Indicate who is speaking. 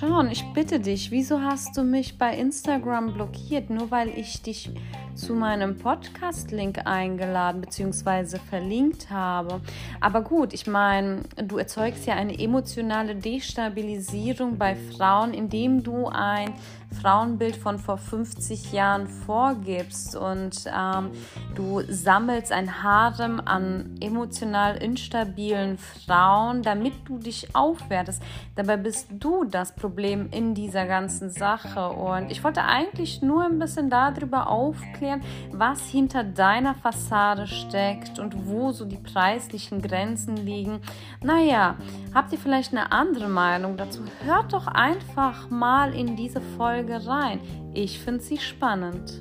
Speaker 1: John, ich bitte dich, wieso hast du mich bei Instagram blockiert? Nur weil ich dich zu meinem Podcast-Link eingeladen bzw. verlinkt habe. Aber gut, ich meine, du erzeugst ja eine emotionale Destabilisierung bei Frauen, indem du ein Frauenbild von vor 50 Jahren vorgibst und ähm, du sammelst ein Harem an emotional instabilen Frauen, damit du dich aufwertest. Dabei bist du das Problem in dieser ganzen Sache und ich wollte eigentlich nur ein bisschen darüber aufklären, aufklären, was hinter deiner Fassade steckt und wo so die preislichen Grenzen liegen. Naja, habt ihr vielleicht eine andere Meinung dazu? Hört doch einfach mal in diese Folge rein. Ich finde sie spannend.